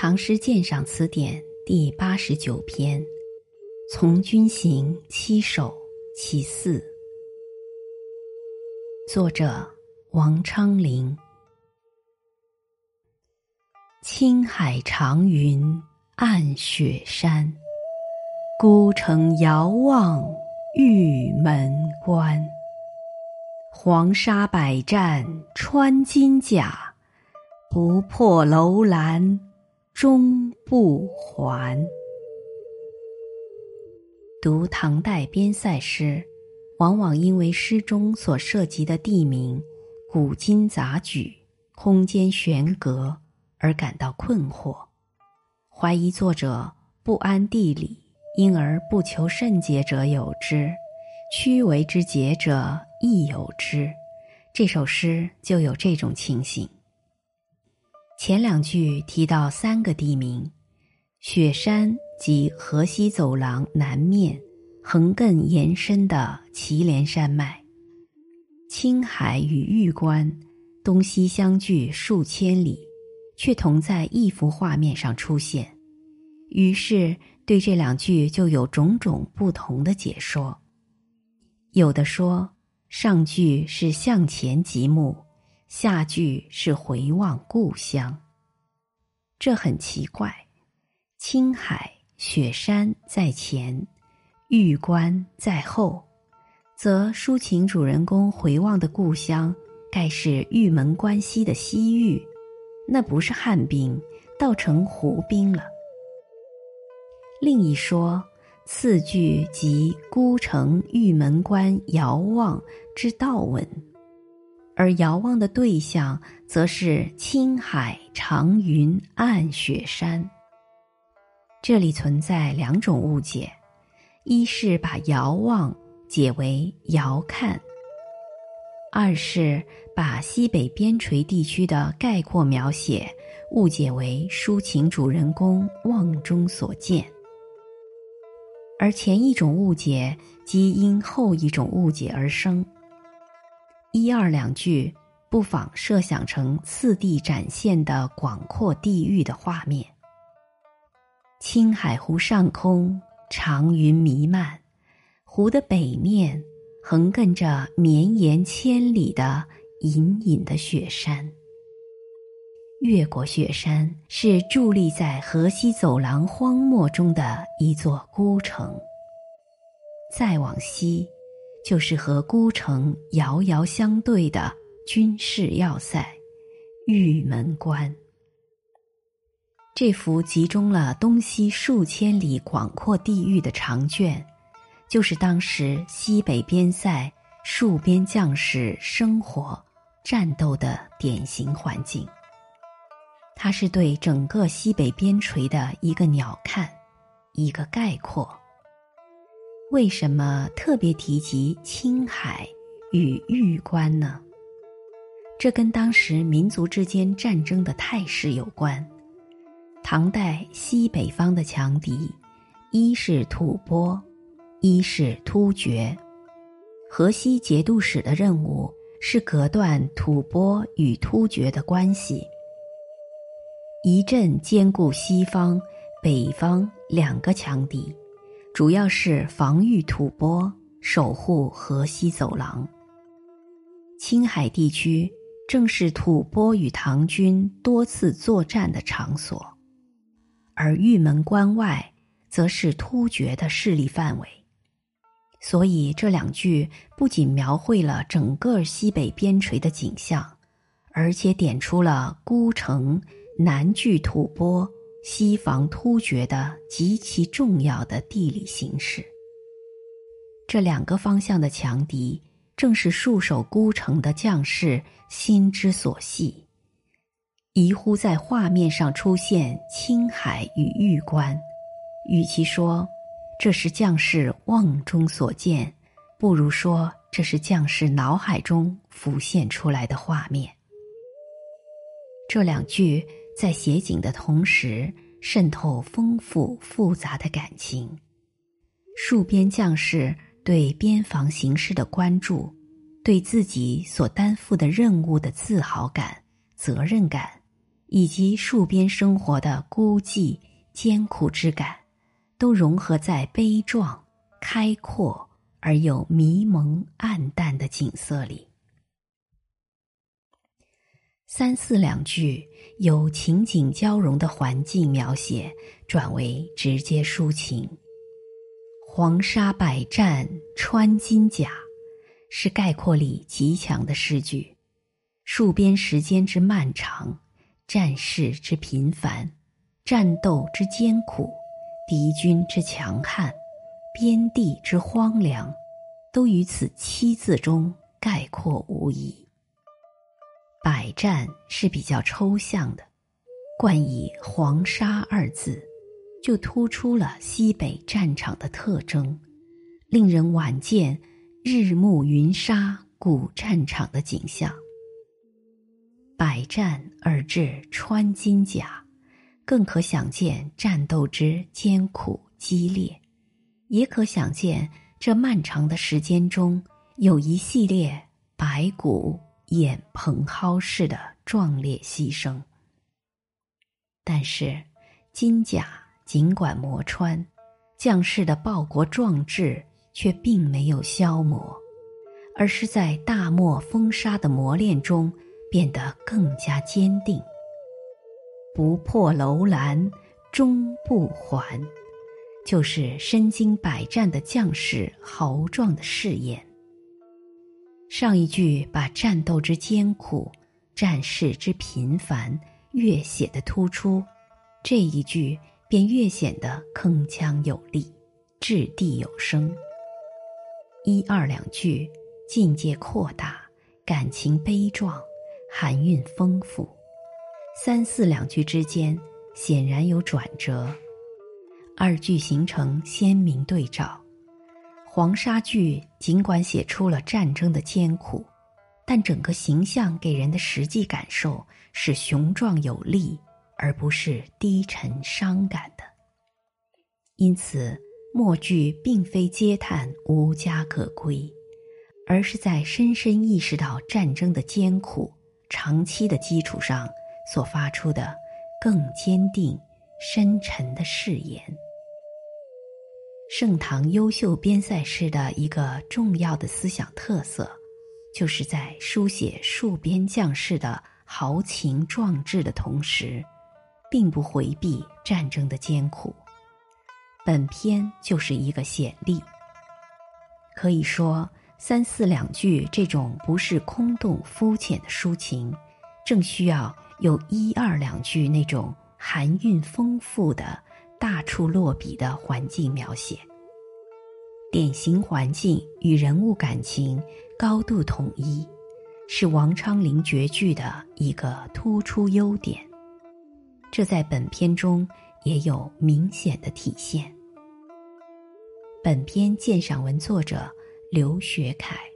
唐诗鉴赏词典第八十九篇《从军行七首·其四》，作者王昌龄。青海长云暗雪山，孤城遥望玉门关。黄沙百战穿金甲，不破楼兰。终不还。读唐代边塞诗，往往因为诗中所涉及的地名古今杂举、空间悬隔而感到困惑，怀疑作者不谙地理，因而不求甚解者有之，屈为之解者亦有之。这首诗就有这种情形。前两句提到三个地名：雪山及河西走廊南面横亘延伸的祁连山脉；青海与玉关东西相距数千里，却同在一幅画面上出现。于是对这两句就有种种不同的解说。有的说上句是向前极目。下句是回望故乡，这很奇怪。青海雪山在前，玉关在后，则抒情主人公回望的故乡，该是玉门关西的西域，那不是汉兵，倒成胡兵了。另一说，次句即孤城玉门关遥望之道文。而遥望的对象，则是青海长云暗雪山。这里存在两种误解：一是把遥望解为遥看；二是把西北边陲地区的概括描写误解为抒情主人公望中所见。而前一种误解，即因后一种误解而生。一二两句，不妨设想成次第展现的广阔地域的画面。青海湖上空，长云弥漫，湖的北面横亘着绵延千里的隐隐的雪山。越过雪山，是伫立在河西走廊荒漠中的一座孤城。再往西。就是和孤城遥遥相对的军事要塞——玉门关。这幅集中了东西数千里广阔地域的长卷，就是当时西北边塞戍边将士生活、战斗的典型环境。它是对整个西北边陲的一个鸟瞰，一个概括。为什么特别提及青海与玉关呢？这跟当时民族之间战争的态势有关。唐代西北方的强敌，一是吐蕃，一是突厥。河西节度使的任务是隔断吐蕃与突厥的关系，一阵兼顾西方、北方两个强敌。主要是防御吐蕃，守护河西走廊。青海地区正是吐蕃与唐军多次作战的场所，而玉门关外则是突厥的势力范围。所以这两句不仅描绘了整个西北边陲的景象，而且点出了孤城南拒吐蕃。西防突厥的极其重要的地理形势。这两个方向的强敌，正是戍守孤城的将士心之所系。疑乎在画面上出现青海与玉关，与其说这是将士望中所见，不如说这是将士脑海中浮现出来的画面。这两句。在写景的同时，渗透丰富复杂的感情。戍边将士对边防形势的关注，对自己所担负的任务的自豪感、责任感，以及戍边生活的孤寂、艰苦之感，都融合在悲壮、开阔而又迷蒙暗淡的景色里。三四两句由情景交融的环境描写，转为直接抒情。黄沙百战穿金甲，是概括力极强的诗句。戍边时间之漫长，战事之频繁，战斗之艰苦，敌军之强悍，边地之荒凉，都于此七字中概括无疑。百战是比较抽象的，冠以黄沙二字，就突出了西北战场的特征，令人晚见日暮云沙古战场的景象。百战而至穿金甲，更可想见战斗之艰苦激烈，也可想见这漫长的时间中有一系列白骨。眼蓬蒿似的壮烈牺牲，但是金甲尽管磨穿，将士的报国壮志却并没有消磨，而是在大漠风沙的磨练中变得更加坚定。不破楼兰终不还，就是身经百战的将士豪壮的誓言。上一句把战斗之艰苦、战事之频繁越写的突出，这一句便越显得铿锵有力、掷地有声。一二两句境界扩大，感情悲壮，含韵丰富；三四两句之间显然有转折，二句形成鲜明对照。黄沙剧尽管写出了战争的艰苦，但整个形象给人的实际感受是雄壮有力，而不是低沉伤感的。因此，末句并非嗟叹无家可归，而是在深深意识到战争的艰苦、长期的基础上所发出的更坚定、深沉的誓言。盛唐优秀边塞诗的一个重要的思想特色，就是在书写戍边将士的豪情壮志的同时，并不回避战争的艰苦。本篇就是一个显例。可以说，三四两句这种不是空洞肤浅的抒情，正需要有一二两句那种含韵丰富的。大处落笔的环境描写，典型环境与人物感情高度统一，是王昌龄绝句的一个突出优点。这在本篇中也有明显的体现。本篇鉴赏文作者刘学凯。